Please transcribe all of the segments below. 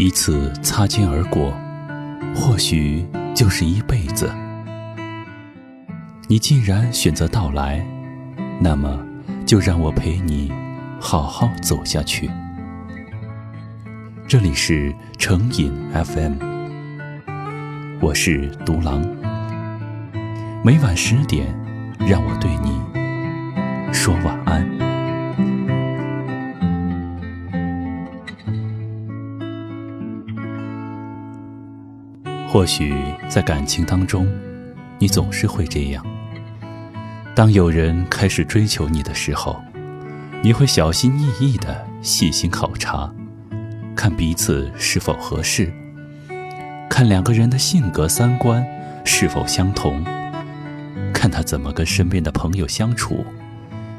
一次擦肩而过，或许就是一辈子。你既然选择到来，那么就让我陪你好好走下去。这里是成瘾 FM，我是独狼。每晚十点，让我对你说晚或许在感情当中，你总是会这样。当有人开始追求你的时候，你会小心翼翼地细心考察，看彼此是否合适，看两个人的性格三观是否相同，看他怎么跟身边的朋友相处，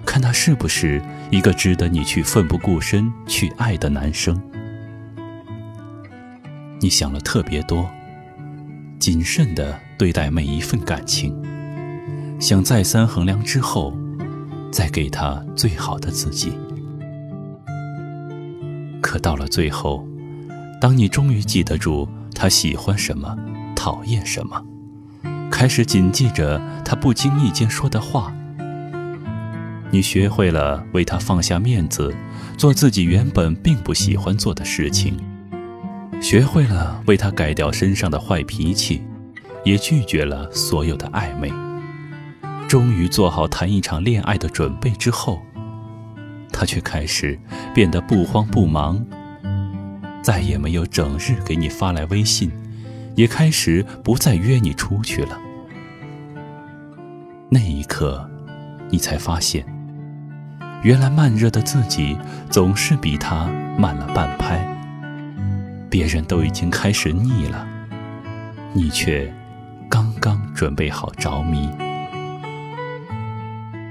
看他是不是一个值得你去奋不顾身去爱的男生。你想了特别多。谨慎地对待每一份感情，想再三衡量之后，再给他最好的自己。可到了最后，当你终于记得住他喜欢什么，讨厌什么，开始谨记着他不经意间说的话，你学会了为他放下面子，做自己原本并不喜欢做的事情。学会了为他改掉身上的坏脾气，也拒绝了所有的暧昧。终于做好谈一场恋爱的准备之后，他却开始变得不慌不忙，再也没有整日给你发来微信，也开始不再约你出去了。那一刻，你才发现，原来慢热的自己总是比他慢了半拍。别人都已经开始腻了，你却刚刚准备好着迷。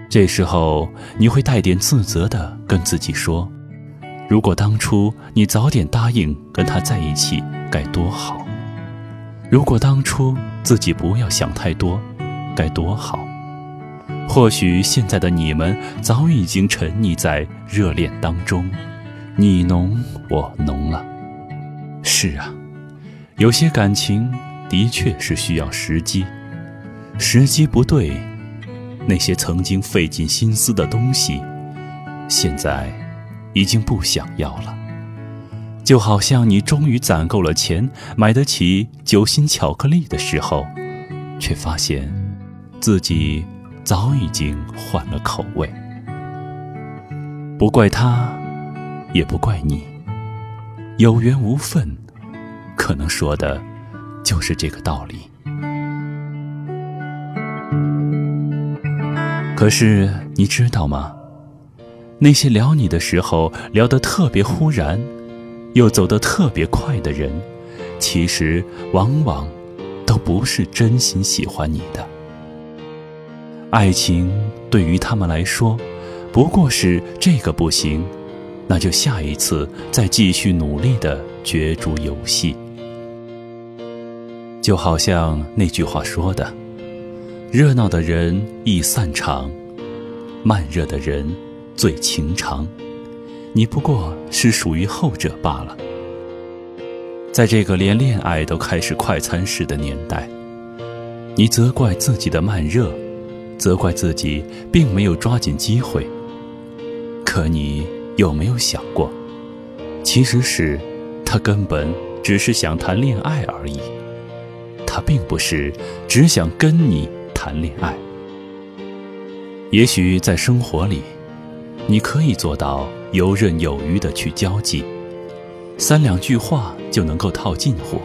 这时候，你会带点自责的跟自己说：“如果当初你早点答应跟他在一起，该多好！如果当初自己不要想太多，该多好！或许现在的你们早已经沉溺在热恋当中，你浓我浓了。”是啊，有些感情的确是需要时机，时机不对，那些曾经费尽心思的东西，现在已经不想要了。就好像你终于攒够了钱，买得起酒心巧克力的时候，却发现自己早已经换了口味。不怪他，也不怪你。有缘无分，可能说的，就是这个道理。可是你知道吗？那些聊你的时候聊得特别忽然，又走得特别快的人，其实往往都不是真心喜欢你的。爱情对于他们来说，不过是这个不行。那就下一次再继续努力的角逐游戏，就好像那句话说的：“热闹的人易散场，慢热的人最情长。”你不过是属于后者罢了。在这个连恋爱都开始快餐式的年代，你责怪自己的慢热，责怪自己并没有抓紧机会，可你。有没有想过，其实是他根本只是想谈恋爱而已，他并不是只想跟你谈恋爱。也许在生活里，你可以做到游刃有余的去交际，三两句话就能够套近乎，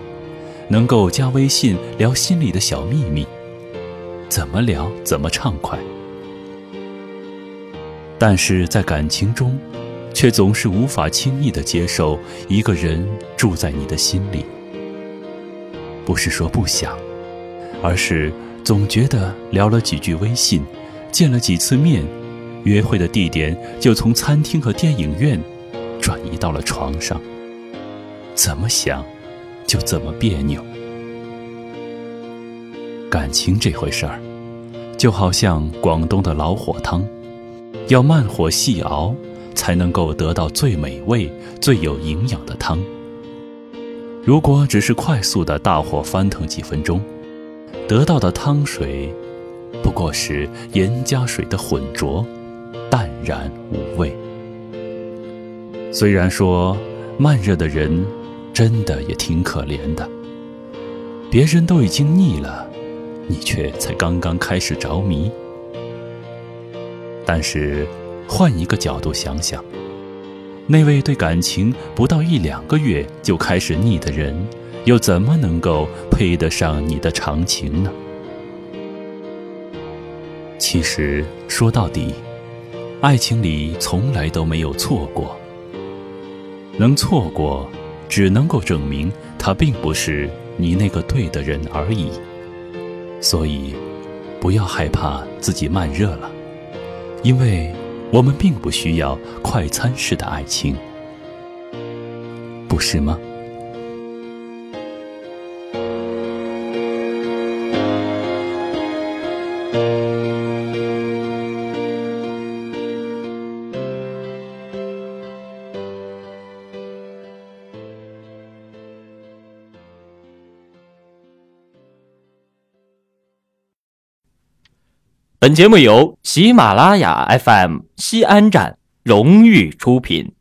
能够加微信聊心里的小秘密，怎么聊怎么畅快。但是在感情中，却总是无法轻易的接受一个人住在你的心里，不是说不想，而是总觉得聊了几句微信，见了几次面，约会的地点就从餐厅和电影院转移到了床上，怎么想就怎么别扭。感情这回事儿，就好像广东的老火汤，要慢火细熬。才能够得到最美味、最有营养的汤。如果只是快速的大火翻腾几分钟，得到的汤水不过是盐加水的浑浊，淡然无味。虽然说慢热的人真的也挺可怜的，别人都已经腻了，你却才刚刚开始着迷。但是换一个角度想想。那位对感情不到一两个月就开始腻的人，又怎么能够配得上你的长情呢？其实说到底，爱情里从来都没有错过。能错过，只能够证明他并不是你那个对的人而已。所以，不要害怕自己慢热了，因为。我们并不需要快餐式的爱情，不是吗？本节目由喜马拉雅 FM 西安站荣誉出品。